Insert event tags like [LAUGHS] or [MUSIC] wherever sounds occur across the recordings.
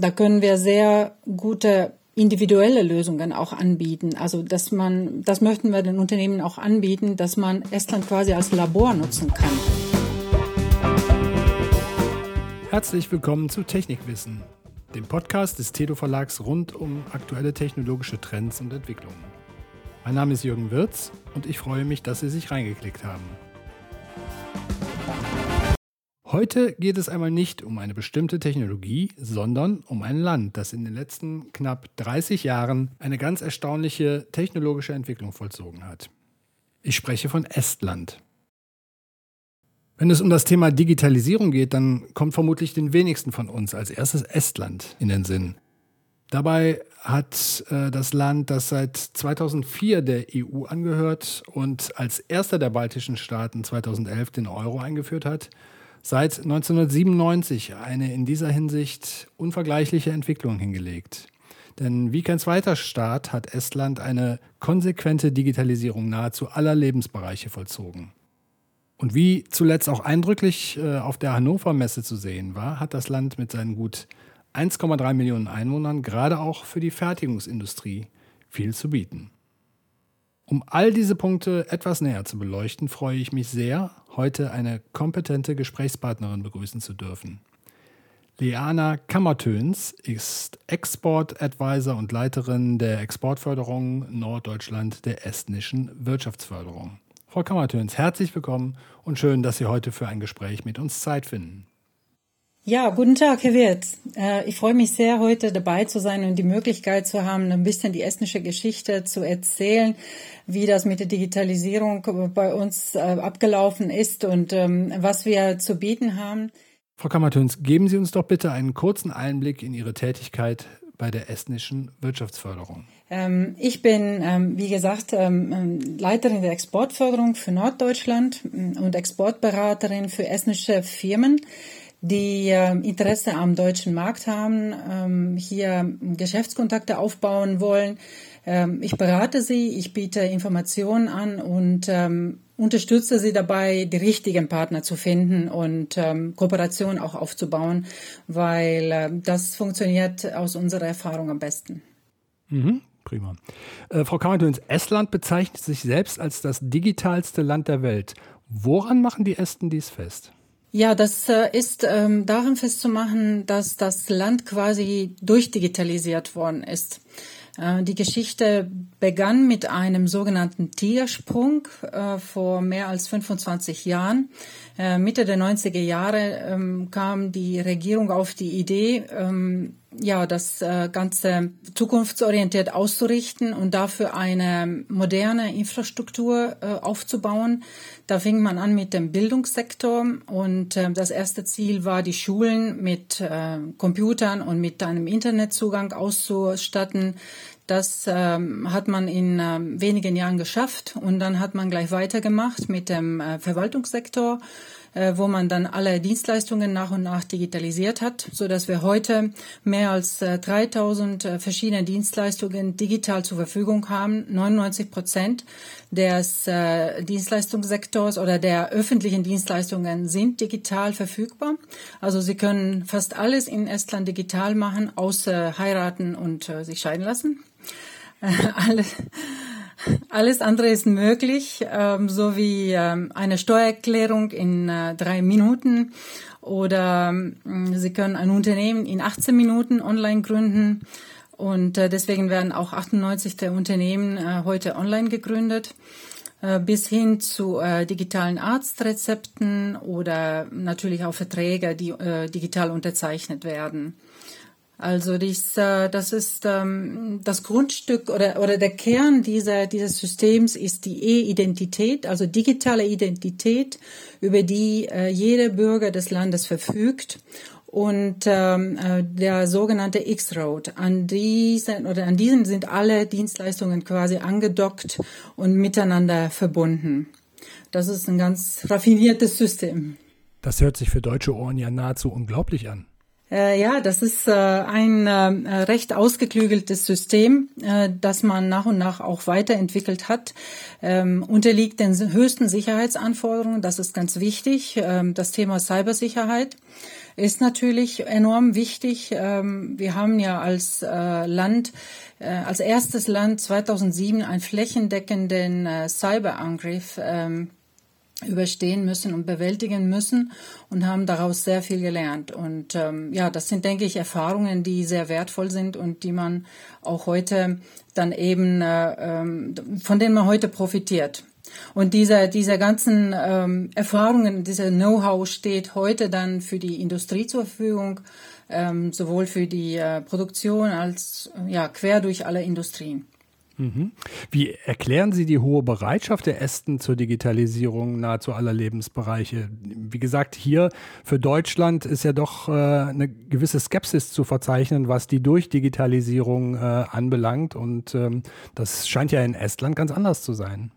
da können wir sehr gute individuelle Lösungen auch anbieten. Also dass man, das möchten wir den Unternehmen auch anbieten, dass man Estland quasi als Labor nutzen kann. Herzlich willkommen zu Technikwissen, dem Podcast des Tedo Verlags rund um aktuelle technologische Trends und Entwicklungen. Mein Name ist Jürgen Wirz und ich freue mich, dass Sie sich reingeklickt haben. Heute geht es einmal nicht um eine bestimmte Technologie, sondern um ein Land, das in den letzten knapp 30 Jahren eine ganz erstaunliche technologische Entwicklung vollzogen hat. Ich spreche von Estland. Wenn es um das Thema Digitalisierung geht, dann kommt vermutlich den wenigsten von uns als erstes Estland in den Sinn. Dabei hat äh, das Land, das seit 2004 der EU angehört und als erster der baltischen Staaten 2011 den Euro eingeführt hat, seit 1997 eine in dieser Hinsicht unvergleichliche Entwicklung hingelegt. Denn wie kein zweiter Staat hat Estland eine konsequente Digitalisierung nahezu aller Lebensbereiche vollzogen. Und wie zuletzt auch eindrücklich äh, auf der Hannover Messe zu sehen war, hat das Land mit seinen gut 1,3 Millionen Einwohnern gerade auch für die Fertigungsindustrie viel zu bieten. Um all diese Punkte etwas näher zu beleuchten, freue ich mich sehr, heute eine kompetente Gesprächspartnerin begrüßen zu dürfen. Leana Kammertöns ist Export Advisor und Leiterin der Exportförderung Norddeutschland der estnischen Wirtschaftsförderung. Frau Kammertöns, herzlich willkommen und schön, dass Sie heute für ein Gespräch mit uns Zeit finden. Ja, guten Tag, Herr Wirth. Äh, ich freue mich sehr, heute dabei zu sein und die Möglichkeit zu haben, ein bisschen die estnische Geschichte zu erzählen, wie das mit der Digitalisierung bei uns äh, abgelaufen ist und ähm, was wir zu bieten haben. Frau Kammertöns, geben Sie uns doch bitte einen kurzen Einblick in Ihre Tätigkeit bei der estnischen Wirtschaftsförderung. Ähm, ich bin, wie gesagt, ähm, Leiterin der Exportförderung für Norddeutschland und Exportberaterin für estnische Firmen die äh, Interesse am deutschen Markt haben, ähm, hier Geschäftskontakte aufbauen wollen. Ähm, ich berate sie, ich biete Informationen an und ähm, unterstütze sie dabei, die richtigen Partner zu finden und ähm, Kooperation auch aufzubauen, weil das funktioniert aus unserer Erfahrung am besten. Mhm. Prima. Äh, Frau Kammertöns, Estland bezeichnet sich selbst als das digitalste Land der Welt. Woran machen die Esten dies fest? Ja, das äh, ist ähm, daran festzumachen, dass das Land quasi durchdigitalisiert worden ist. Äh, die Geschichte begann mit einem sogenannten Tigersprung äh, vor mehr als 25 Jahren. Äh, Mitte der 90er Jahre ähm, kam die Regierung auf die Idee, ähm, ja, das äh, Ganze zukunftsorientiert auszurichten und dafür eine moderne Infrastruktur äh, aufzubauen. Da fing man an mit dem Bildungssektor und äh, das erste Ziel war, die Schulen mit Computern und mit einem Internetzugang auszustatten. Das ähm, hat man in wenigen Jahren geschafft und dann hat man gleich weitergemacht mit dem Verwaltungssektor wo man dann alle Dienstleistungen nach und nach digitalisiert hat, so dass wir heute mehr als 3000 äh, äh, verschiedene Dienstleistungen digital zur Verfügung haben. 99 Prozent des Dienstleistungssektors oder der öffentlichen Dienstleistungen sind digital verfügbar. Also Sie können fast alles in Estland digital machen, außer heiraten und sich scheiden lassen. [LAUGHS] alles alles andere ist möglich, ähm, so wie ähm, eine Steuererklärung in äh, drei Minuten oder äh, Sie können ein Unternehmen in 18 Minuten online gründen. Und äh, deswegen werden auch 98 der Unternehmen äh, heute online gegründet bis hin zu äh, digitalen Arztrezepten oder natürlich auch Verträge, die äh, digital unterzeichnet werden. Also dies, äh, das ist ähm, das Grundstück oder, oder der Kern dieser, dieses Systems ist die E-Identität, also digitale Identität, über die äh, jeder Bürger des Landes verfügt und ähm, äh, der sogenannte X-Road. An diesen oder an diesen sind alle Dienstleistungen quasi angedockt und miteinander verbunden. Das ist ein ganz raffiniertes System. Das hört sich für deutsche Ohren ja nahezu unglaublich an. Äh, ja, das ist äh, ein äh, recht ausgeklügeltes System, äh, das man nach und nach auch weiterentwickelt hat. Ähm, unterliegt den höchsten Sicherheitsanforderungen, das ist ganz wichtig, ähm, das Thema Cybersicherheit. ist natürlich enorm wichtig. Ähm, wir haben ja als äh, Land, äh, als erstes Land 2007 einen flächendeckenden Cyberangriff ähm, überstehen müssen und bewältigen müssen und haben daraus sehr viel gelernt. Und ähm, ja, das sind, denke ich, Erfahrungen, die sehr wertvoll sind und die man auch heute dann eben, äh, ähm, von denen man heute profitiert. Und diese, diese ganzen ähm, Erfahrungen, dieser Know-how steht heute dann für die Industrie zur Verfügung, ähm, sowohl für die äh, Produktion als ja, quer durch alle Industrien. Mhm. Wie erklären Sie die hohe Bereitschaft der Esten zur Digitalisierung nahezu aller Lebensbereiche? Wie gesagt, hier für Deutschland ist ja doch äh, eine gewisse Skepsis zu verzeichnen, was die Durchdigitalisierung äh, anbelangt. Und ähm, das scheint ja in Estland ganz anders zu sein.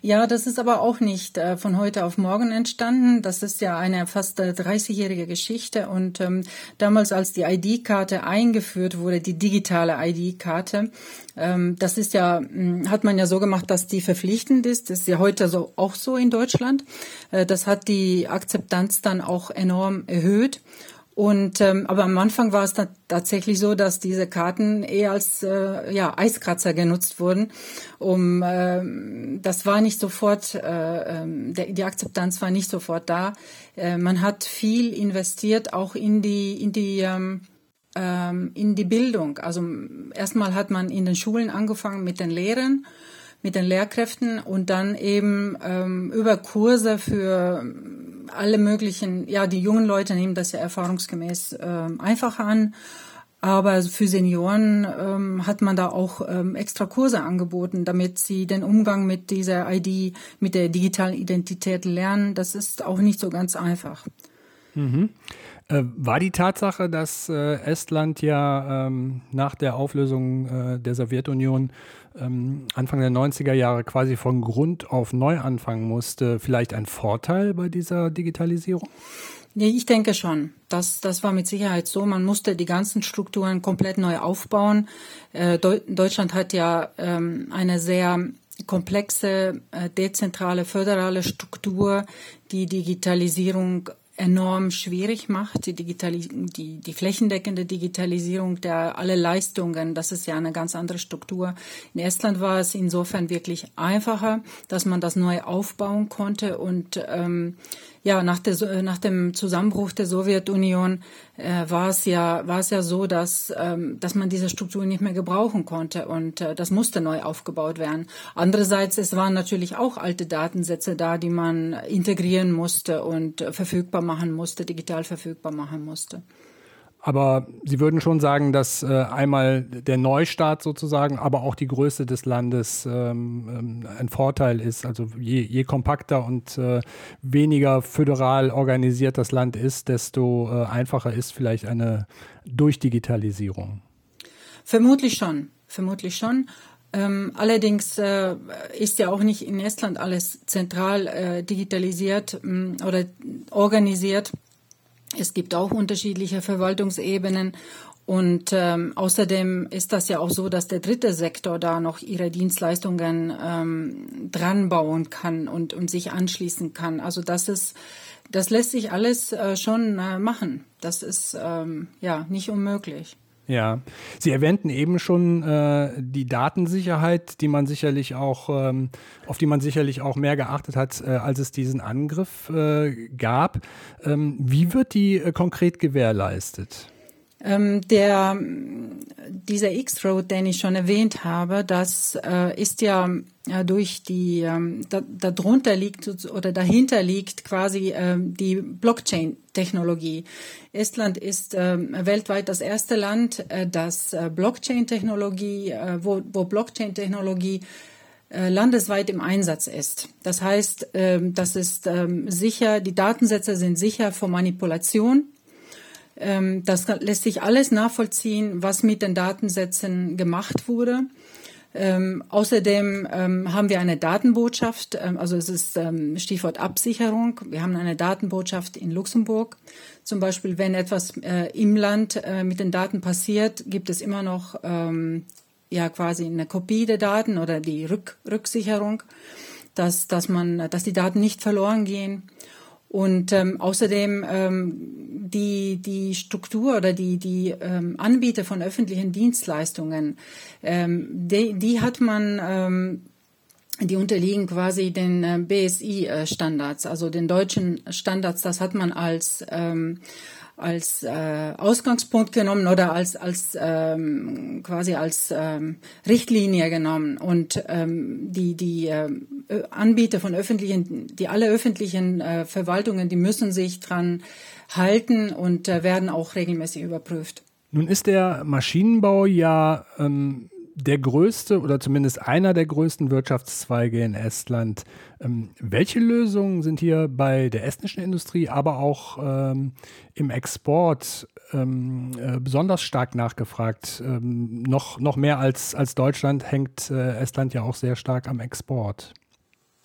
Ja, das ist aber auch nicht äh, von heute auf morgen entstanden. Das ist ja eine fast äh, 30-jährige Geschichte. Und ähm, damals, als die ID-Karte eingeführt wurde, die digitale ID-Karte, ähm, das ist ja, mh, hm, hat man ja so gemacht, dass die verpflichtend ist. Das ist ja heute so, auch so in Deutschland. Äh, das hat die Akzeptanz dann auch enorm erhöht. Und ähm, aber am Anfang war es tatsächlich so, dass diese Karten eher als äh, ja Eiskratzer genutzt wurden. Um äh, das war nicht sofort, äh, ähm, der, die Akzeptanz war nicht sofort da. Äh, man hat viel investiert, auch in die in die ähm, ähm, in die Bildung. Also erstmal hat man in den Schulen angefangen mit den Lehrern mit den Lehrkräften und dann eben ähm, über Kurse für alle möglichen, ja, die jungen Leute nehmen das ja erfahrungsgemäß äh, einfacher an. Aber für Senioren ähm, hat man da auch ähm, extra Kurse angeboten, damit sie den Umgang mit dieser ID, mit der digitalen Identität lernen. Das ist auch nicht so ganz einfach. Mhm. Äh, war die Tatsache, dass äh, Estland ja ähm, nach der Auflösung äh, der Sowjetunion ähm, Anfang der 90er Jahre quasi von Grund auf neu anfangen musste, vielleicht ein Vorteil bei dieser Digitalisierung? Ich denke schon. Das, das war mit Sicherheit so. Man musste die ganzen Strukturen komplett neu aufbauen. Deutschland hat ja ähm, eine sehr komplexe, dezentrale, föderale Struktur, die Digitalisierung enorm schwierig macht, die, Digitalis die, die flächendeckende Digitalisierung der alle Leistungen, das ist ja eine ganz andere Struktur. In Estland war es insofern wirklich einfacher, dass man das neu aufbauen konnte und ähm, ja, nach, der, nach dem Zusammenbruch der Sowjetunion äh, war es ja war es ja so, dass ähm, dass man diese Struktur nicht mehr gebrauchen konnte und äh, das musste neu aufgebaut werden. Andererseits es waren natürlich auch alte Datensätze da, die man integrieren musste und äh, verfügbar machen musste, digital verfügbar machen musste. Aber Sie würden schon sagen, dass äh, einmal der Neustart sozusagen, aber auch die Größe des Landes ähm, ähm, ein Vorteil ist. Also je, je kompakter und äh, weniger föderal organisiert das Land ist, desto äh, einfacher ist vielleicht eine Durchdigitalisierung. Vermutlich schon, vermutlich schon. Ähm, allerdings äh, ist ja auch nicht in Estland alles zentral äh, digitalisiert mh, mm, oder organisiert. Es gibt auch unterschiedliche Verwaltungsebenen und ähm, außerdem ist das ja auch so, dass der dritte Sektor da noch ihre Dienstleistungen ähm, dran bauen kann und, und sich anschließen kann. Also das ist, das lässt sich alles äh, schon äh, machen. Das ist ähm, ja nicht unmöglich. Ja, Sie erwähnten eben schon äh, die Datensicherheit, die man sicherlich auch, ähm, auf die man sicherlich auch mehr geachtet hat, äh, als es diesen Angriff äh, gab. Ähm, wie wird die äh, konkret gewährleistet? Ähm, der, dieser X-Road, den ich schon erwähnt habe, das äh, ist ja äh, durch die, ähm, da, darunter liegt oder dahinter liegt quasi ähm, die Blockchain-Technologie. Estland ist ähm, weltweit das erste Land, äh, das äh, Blockchain-Technologie, äh, wo, wo Blockchain-Technologie äh, landesweit im Einsatz ist. Das heißt, ähm, das ist ähm, sicher, die Datensätze sind sicher vor Manipulation das lässt sich alles nachvollziehen, was mit den Datensätzen gemacht wurde. Ähm, außerdem ähm, haben wir eine Datenbotschaft, ähm, also es ist ähm, Stichwort Absicherung. Wir haben eine Datenbotschaft in Luxemburg. Zum Beispiel, wenn etwas äh, im Land äh, mit den Daten passiert, gibt es immer noch ähm, ja quasi eine Kopie der Daten oder die Rück Rücksicherung, dass, dass man, dass die Daten nicht verloren gehen. Und ähm, außerdem ähm, die, die Struktur oder die, die ähm, Anbieter von öffentlichen Dienstleistungen, ähm, die, die hat man ähm, die unterliegen quasi den äh, BSI-Standards, also den deutschen Standards. Das hat man als ähm, als äh, Ausgangspunkt genommen oder als als ähm, quasi als ähm, Richtlinie genommen und ähm, die die äh, Anbieter von öffentlichen die alle öffentlichen äh, Verwaltungen die müssen sich dran halten und äh, werden auch regelmäßig überprüft. Nun ist der Maschinenbau ja ähm, der größte oder zumindest einer der größten Wirtschaftszweige in Estland. Ähm, welche Lösungen sind hier bei der estnischen Industrie, aber auch ähm, im Export ähm, äh, besonders stark nachgefragt? Ähm, noch, noch mehr als, als Deutschland hängt äh, Estland ja auch sehr stark am Export.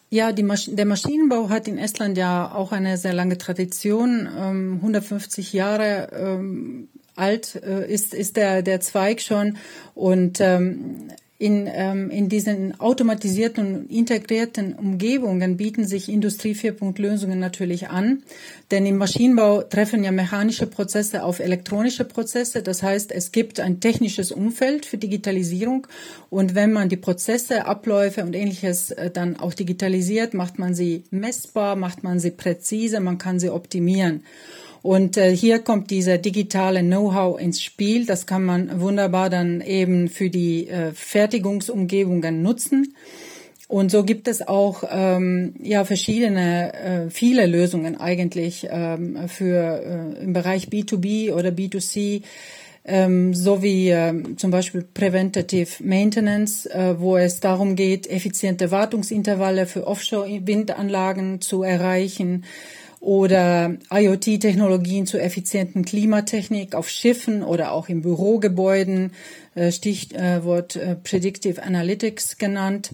Ja, Masch der Maschinenbau hat in Estland ja auch eine sehr lange Tradition. 150 ähm, Jahre ähm, alt äh, ist, ist der, der Zweig schon. Und ähm, in, ähm, in diesen automatisierten und integrierten Umgebungen bieten sich Industrie 4.0 Lösungen natürlich an. Denn im Maschinenbau treffen ja mechanische Prozesse auf elektronische Prozesse. Das heißt, es gibt ein technisches Umfeld für Digitalisierung. Und wenn man die Prozesse, Abläufe und ähnliches äh, dann auch digitalisiert, macht man sie messbar, macht man sie präzise, man kann sie optimieren. Und äh, hier kommt dieser digitale Know-how ins Spiel. Das kann man wunderbar dann eben für die äh, Fertigungsumgebungen nutzen. Und so gibt es auch ähm, ja verschiedene, äh, viele Lösungen eigentlich ähm, für äh, im Bereich B2B oder B2C ähm, sowie äh, zum Beispiel Preventative Maintenance, äh, wo es darum geht, effiziente Wartungsintervalle für Offshore-Windanlagen zu erreichen oder IoT-Technologien zur effizienten Klimatechnik auf Schiffen oder auch in Bürogebäuden, äh, Stichwort äh, Predictive Analytics genannt.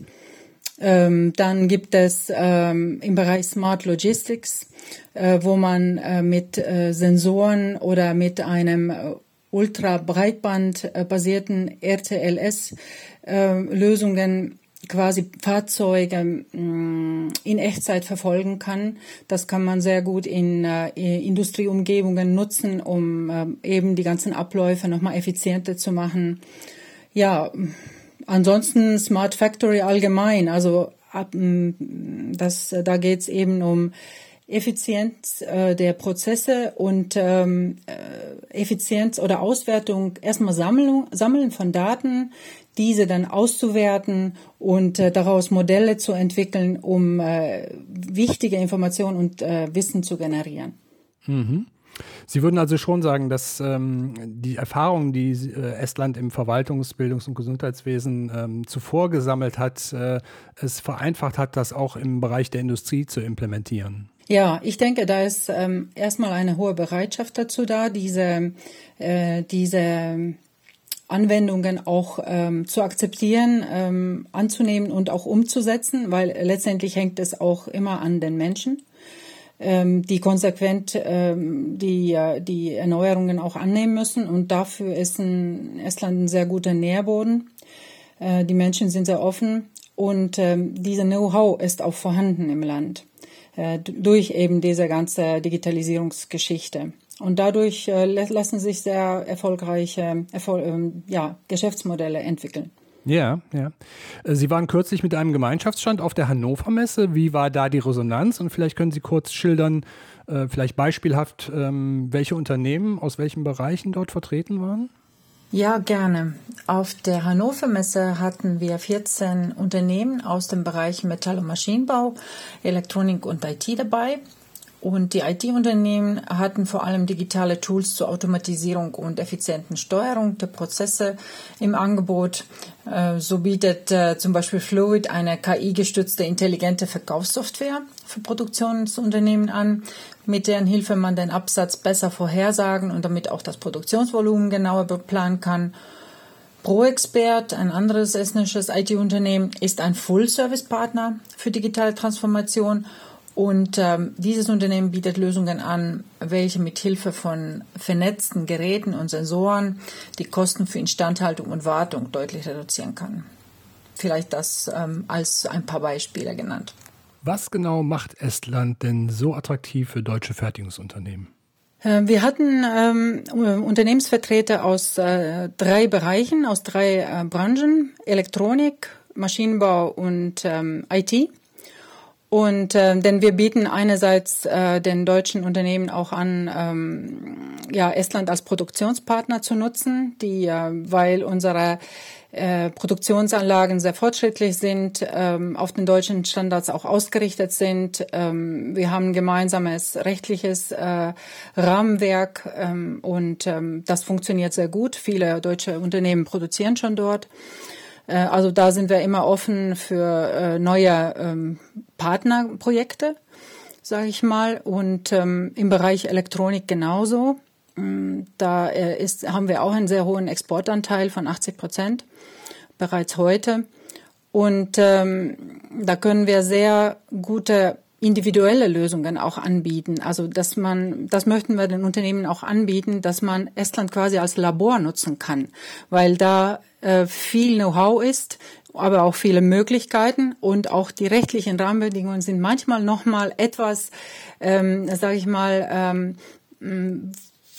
Ähm, dann gibt es ähm, im Bereich Smart Logistics, äh, wo man mit Sensoren oder mit einem ultra breitband basierten RTLS Lösungen quasi Fahrzeuge mm, in Echtzeit verfolgen kann. Das kann man sehr gut in äh, Industrieumgebungen nutzen, um äh, eben die ganzen Abläufe nochmal effizienter zu machen. Ja, ansonsten Smart Factory allgemein, also ab, mm, das, da geht's eben um Effizienz äh, der Prozesse und ähm, äh, Effizienz oder Auswertung, erstmal Sammlung, Sammeln von Daten, diese dann auszuwerten und äh, daraus Modelle zu entwickeln, um äh, wichtige Informationen und äh, Wissen zu generieren. Mhm. Sie würden also schon sagen, dass ähm, die Erfahrungen, die äh, Estland im Verwaltungs-, Bildungs- und Gesundheitswesen ähm, zuvor gesammelt hat, äh, es vereinfacht hat, das auch im Bereich der Industrie zu implementieren. Ja, ich denke, da ist ähm, erstmal eine hohe Bereitschaft dazu da, diese, äh, diese Anwendungen auch ähm, zu akzeptieren, ähm, anzunehmen und auch umzusetzen, weil letztendlich hängt es auch immer an den Menschen, ähm, die konsequent ähm, die, die Erneuerungen auch annehmen müssen. Und dafür ist ein Estland ein sehr guter Nährboden. Äh, die Menschen sind sehr offen und ähm, diese Know-how ist auch vorhanden im Land äh, durch eben diese ganze Digitalisierungsgeschichte. Und dadurch äh, lassen sich sehr erfolgreiche Erfol ähm, ja, Geschäftsmodelle entwickeln. Ja, ja. Äh, Sie waren kürzlich mit einem Gemeinschaftsstand auf der Hannover Messe. Wie war da die Resonanz? Und vielleicht können Sie kurz schildern, äh, vielleicht beispielhaft, ähm, welche Unternehmen aus welchen Bereichen dort vertreten waren? Ja, gerne. Auf der Hannover Messe hatten wir 14 Unternehmen aus dem Bereich Metall- und Maschinenbau, Elektronik und IT dabei. Und die IT-Unternehmen hatten vor allem digitale Tools zur Automatisierung und effizienten Steuerung der Prozesse im Angebot. Äh, so bietet äh, zum Beispiel Fluid eine KI-gestützte intelligente Verkaufssoftware für Produktionsunternehmen an, mit deren Hilfe man den Absatz besser vorhersagen und damit auch das Produktionsvolumen genauer planen kann. ProExpert, ein anderes estnisches IT-Unternehmen, ist ein Full-Service-Partner für digitale Transformation und ähm, dieses Unternehmen bietet Lösungen an, welche mit Hilfe von vernetzten Geräten und Sensoren die Kosten für Instandhaltung und Wartung deutlich reduzieren kann. Vielleicht das ähm, als ein paar Beispiele genannt. Was genau macht Estland denn so attraktiv für deutsche Fertigungsunternehmen? Äh, wir hatten ähm, Unternehmensvertreter aus äh, drei Bereichen, aus drei äh, Branchen, Elektronik, Maschinenbau und ähm, IT. Und äh, denn wir bieten einerseits äh, den deutschen Unternehmen auch an, ähm, ja Estland als Produktionspartner zu nutzen, die äh, weil unsere äh, Produktionsanlagen sehr fortschrittlich sind, ähm, auf den deutschen Standards auch ausgerichtet sind. Ähm, wir haben ein gemeinsames rechtliches äh, Rahmenwerk ähm, und ähm, das funktioniert sehr gut. Viele deutsche Unternehmen produzieren schon dort. Äh, also da sind wir immer offen für äh, neue ähm, Partnerprojekte, sage ich mal. Und ähm, im Bereich Elektronik genauso. Mm, da äh, ist, haben wir auch einen sehr hohen Exportanteil von 80 Prozent bereits heute. Und ähm, da können wir sehr gute individuelle Lösungen auch anbieten. Also dass man, das möchten wir den Unternehmen auch anbieten, dass man Estland quasi als Labor nutzen kann, weil da äh, viel Know-how ist, aber auch viele Möglichkeiten und auch die rechtlichen Rahmenbedingungen sind manchmal noch mal etwas, ähm, sage ich mal, ähm,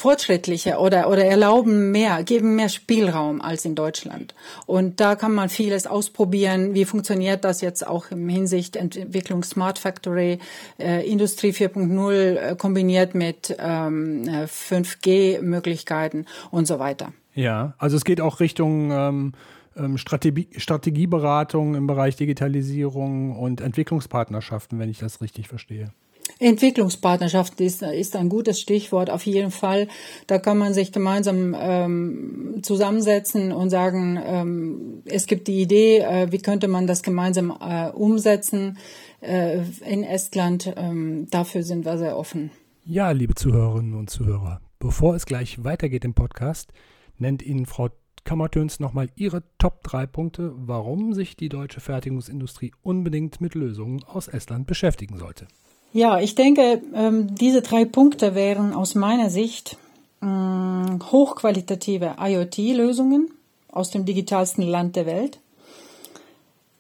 fortschrittlicher oder, oder erlauben mehr, geben mehr Spielraum als in Deutschland. Und da kann man vieles ausprobieren. Wie funktioniert das jetzt auch im Hinsicht Entwicklung Smart Factory, äh, Industrie 4.0 äh, kombiniert mit ähm, 5G-Möglichkeiten und so weiter. Ja, also es geht auch Richtung ähm, ähm Strategie, Strategieberatung im Bereich Digitalisierung und Entwicklungspartnerschaften, wenn ich das richtig verstehe. Entwicklungspartnerschaft ist, ist ein gutes Stichwort auf jeden Fall. Da kann man sich gemeinsam ähm, zusammensetzen und sagen, ähm, es gibt die Idee, äh, wie könnte man das gemeinsam äh, umsetzen äh, in Estland. Ähm, dafür sind wir sehr offen. Ja, liebe Zuhörerinnen und Zuhörer, bevor es gleich weitergeht im Podcast, nennt Ihnen Frau Kammertöns nochmal ihre Top 3 Punkte, warum sich die deutsche Fertigungsindustrie unbedingt mit Lösungen aus Estland beschäftigen sollte. Ja, ich denke, ähm, diese drei Punkte wären aus meiner Sicht ähm, hochqualitative IoT-Lösungen aus dem digitalsten Land der Welt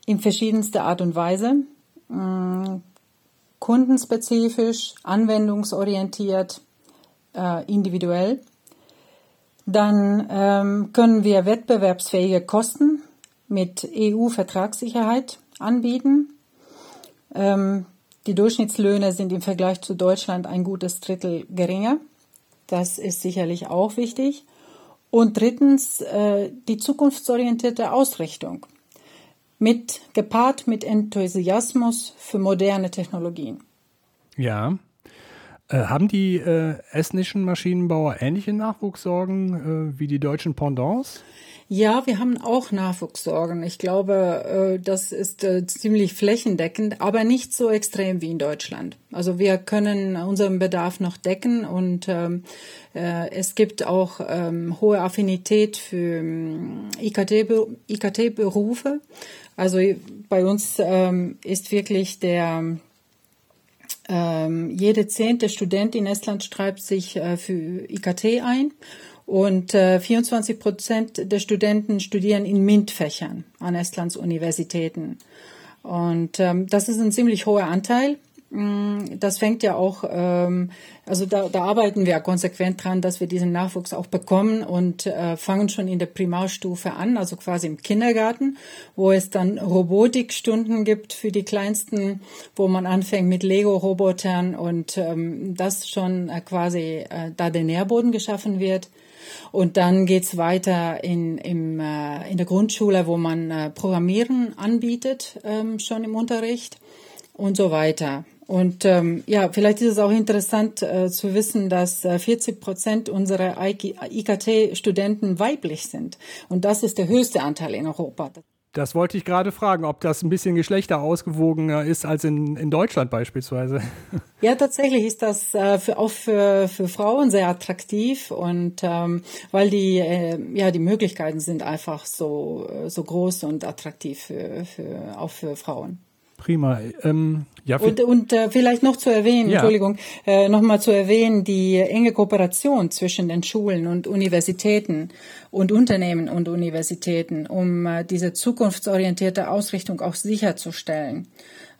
in verschiedenster Art und Weise, ähm, kundenspezifisch, anwendungsorientiert, äh, individuell. Dann können wir wettbewerbsfähige Kosten mit EU-Vertragssicherheit anbieten. Die Durchschnittslöhne sind im Vergleich zu Deutschland ein gutes Drittel geringer. Das ist sicherlich auch wichtig. Und drittens äh, die zukunftsorientierte Ausrichtung mit gepaart mit Enthusiasmus für moderne Technologien. Ja. Äh, haben die äh, estnischen Maschinenbauer ähnliche Nachwuchssorgen äh, wie die deutschen Pendants? Ja, wir haben auch Nachwuchssorgen. Ich glaube, äh, das ist äh, ziemlich flächendeckend, aber nicht so extrem wie in Deutschland. Also wir können unseren Bedarf noch decken und ähm, äh, es gibt auch ähm, hohe Affinität für ähm, IKT-Berufe. Also bei uns ist wirklich der jede zehnte Student in Estland schreibt sich für IKT ein und äh, 24 Prozent der Studenten studieren in MINT-Fächern an Estlands Universitäten. Und ähm, das ist ein ziemlich hoher Anteil. Mm, das fängt ja auch, ähm, also da, da arbeiten wir konsequent dran, dass wir diesen Nachwuchs auch bekommen und äh, fangen schon in der Primarstufe an, also quasi im Kindergarten, wo es dann Robotikstunden gibt für die Kleinsten, wo man anfängt mit Lego-Robotern und ähm, das schon äh, quasi äh, da der Nährboden geschaffen wird. Und dann geht's weiter in, im, äh, in der Grundschule, wo man äh, Programmieren anbietet, ähm, schon im Unterricht und so weiter. Und ähm, ja, vielleicht ist es auch interessant äh, zu wissen, dass äh, 40 Prozent unserer IKT-Studenten weiblich sind. Und das ist der höchste Anteil in Europa. Das wollte ich gerade fragen, ob das ein bisschen geschlechterausgewogener ist als in, in Deutschland beispielsweise. [LAUGHS] Ja, tatsächlich ist das äh, für, auch für, für Frauen sehr attraktiv und ähm, weil die äh, ja die Möglichkeiten sind einfach so so groß und attraktiv für, für auch für Frauen. Prima. Ähm, ja, und und äh, vielleicht noch zu erwähnen, ja. Entschuldigung, äh, nochmal zu erwähnen, die enge Kooperation zwischen den Schulen und Universitäten und Unternehmen und Universitäten, um äh, diese zukunftsorientierte Ausrichtung auch sicherzustellen.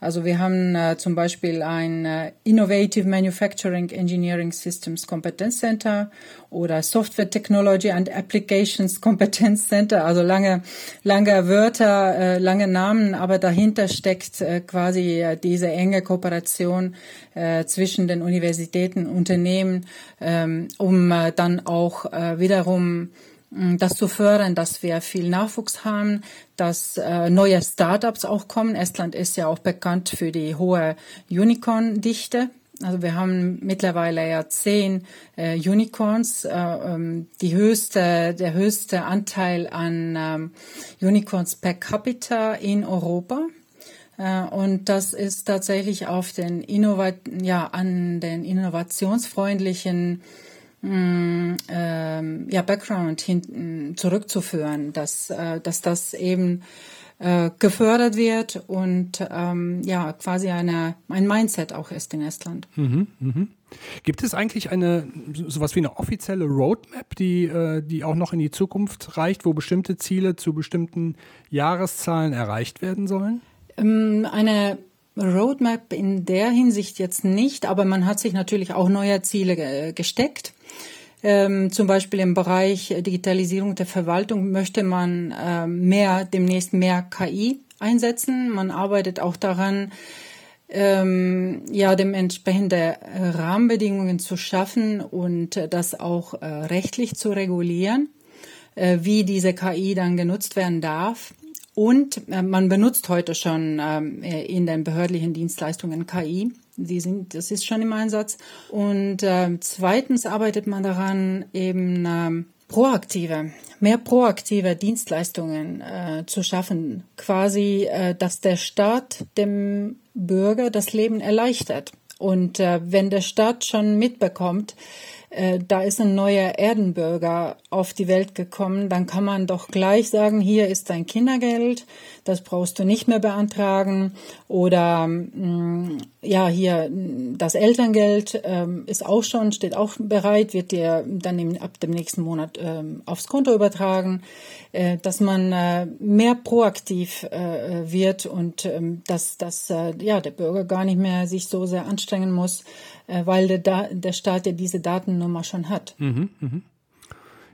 Also wir haben äh, zum Beispiel ein äh, Innovative Manufacturing Engineering Systems Competence Center oder Software Technology and Applications Competence Center. Also lange, lange Wörter, äh, lange Namen, aber dahinter steckt äh, quasi äh, diese enge Kooperation äh, zwischen den Universitäten, Unternehmen, ähm, um äh, dann auch äh, wiederum das zu fördern, dass wir viel Nachwuchs haben, dass äh, neue Startups auch kommen. Estland ist ja auch bekannt für die hohe Unicorn-Dichte. Also wir haben mittlerweile ja zehn äh, Unicorns. Äh, ähm, die höchste, der höchste Anteil an ähm, Unicorns per capita in Europa. Äh, und das ist tatsächlich auf den Innovat ja, an den innovationsfreundlichen Mm, ähm, ja, Background hinten zurückzuführen, dass, äh, dass das eben äh, gefördert wird und ähm, ja quasi eine, ein Mindset auch ist in Estland. Mhm, mh. Gibt es eigentlich eine sowas wie eine offizielle Roadmap, die, äh, die auch noch in die Zukunft reicht, wo bestimmte Ziele zu bestimmten Jahreszahlen erreicht werden sollen? Ähm, eine Roadmap in der Hinsicht jetzt nicht, aber man hat sich natürlich auch neue Ziele gesteckt. Ähm, zum Beispiel im Bereich Digitalisierung der Verwaltung möchte man äh, mehr, demnächst mehr KI einsetzen. Man arbeitet auch daran, ähm, ja, dementsprechende Rahmenbedingungen zu schaffen und das auch äh, rechtlich zu regulieren, äh, wie diese KI dann genutzt werden darf. Und äh, man benutzt heute schon ähm, in den behördlichen Dienstleistungen KI. Die sind, das ist schon im Einsatz. Und äh, zweitens arbeitet man daran, eben äh, proaktive, mehr proaktive Dienstleistungen äh, zu schaffen. Quasi, äh, dass der Staat dem Bürger das Leben erleichtert. Und äh, wenn der Staat schon mitbekommt, äh, da ist ein neuer Erdenbürger auf die Welt gekommen, dann kann man doch gleich sagen, hier ist dein Kindergeld, das brauchst du nicht mehr beantragen. Oder mh, mm, ja, hier das Elterngeld ähm, ist auch schon, steht auch bereit, wird dir dann im, ab dem nächsten Monat ähm, aufs Konto übertragen, äh, dass man äh, mehr proaktiv äh, wird und ähm, dass, dass äh, ja, der Bürger gar nicht mehr sich so sehr anstrengen muss, weil der, der Staat ja diese Datennummer schon hat. Mhm, mh.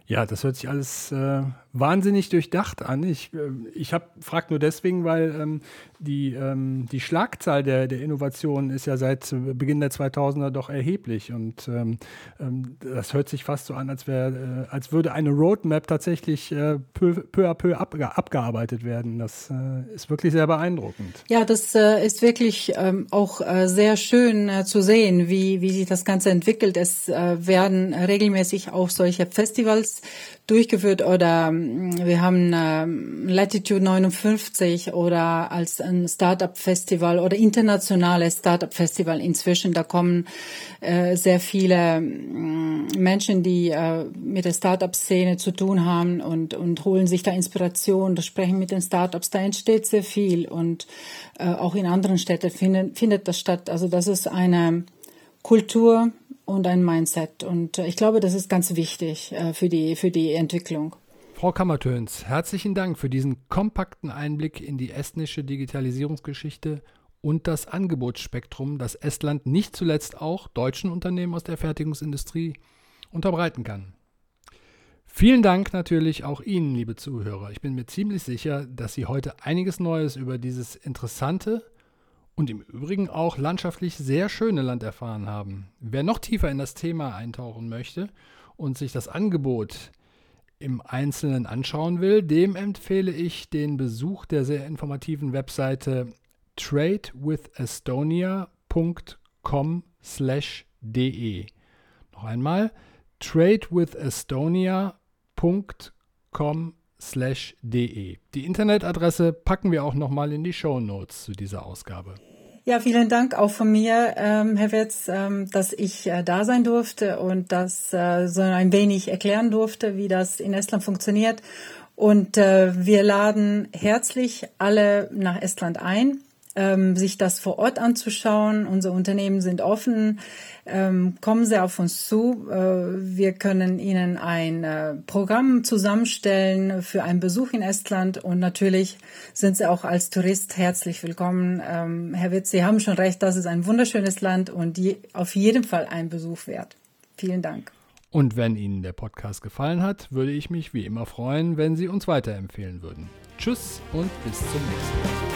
Ja, das hört sich alles äh, wahnsinnig durchdacht an. Ich, äh, ich frage nur deswegen, weil ähm, die, ähm, die Schlagzahl der, der Innovationen ist ja seit Beginn der 2000er doch erheblich. Und ähm, ähm, das hört sich fast so an, als, wär, äh, als würde eine Roadmap tatsächlich äh, peu, peu à peu ab, abgearbeitet werden. Das äh, ist wirklich sehr beeindruckend. Ja, das äh, ist wirklich ähm, auch äh, sehr schön äh, zu sehen, wie, wie sich das Ganze entwickelt. Es werden regelmäßig auch solche Festivals durchgeführt oder mm, wir haben äh, Latitude 59 oder als ein Startup-Festival oder internationales Startup-Festival inzwischen. Da kommen äh, sehr viele äh, Menschen, die äh, mit der Startup-Szene zu tun haben und, und holen sich da Inspiration, da sprechen mit den Startups. Da entsteht sehr viel und äh, auch in anderen Städten findet, findet das statt. Also das ist eine Kultur, und ein Mindset. Und äh, ich glaube, das ist ganz wichtig äh, für, die, für die Entwicklung. Frau Kammertöns, herzlichen Dank für diesen kompakten Einblick in die estnische Digitalisierungsgeschichte und das Angebotsspektrum, das Estland nicht zuletzt auch deutschen Unternehmen aus der Fertigungsindustrie unterbreiten kann. Vielen Dank natürlich auch Ihnen, liebe Zuhörer. Ich bin mir ziemlich sicher, dass Sie heute einiges Neues über dieses interessante und im Übrigen auch landschaftlich sehr schöne Land erfahren haben. Wer noch tiefer in das Thema eintauchen möchte und sich das Angebot im Einzelnen anschauen will, dem empfehle ich den Besuch der sehr informativen Webseite tradewithestonia.com/de. Noch einmal tradewithestonia.com/de. Die Internetadresse packen wir auch noch mal in die Show Notes zu dieser Ausgabe. Ja, vielen Dank auch von mir, ähm, Herr Wetz, ähm, dass ich äh, da sein durfte und das äh, so ein wenig erklären durfte, wie das in Estland funktioniert. Und äh, wir laden herzlich alle nach Estland ein. Ähm, sich das vor Ort anzuschauen. Unsere Unternehmen sind offen. Ähm, kommen Sie auf uns zu. Äh, wir können Ihnen ein äh, Programm zusammenstellen für einen Besuch in Estland und natürlich sind Sie auch als Tourist herzlich willkommen. Ähm, Herr Witz, Sie haben schon recht, das ist ein wunderschönes Land und die, auf jeden Fall ein Besuch wert. Vielen Dank. Und wenn Ihnen der Podcast gefallen hat, würde ich mich wie immer freuen, wenn Sie uns weiterempfehlen würden. Tschüss und bis zum nächsten Mal.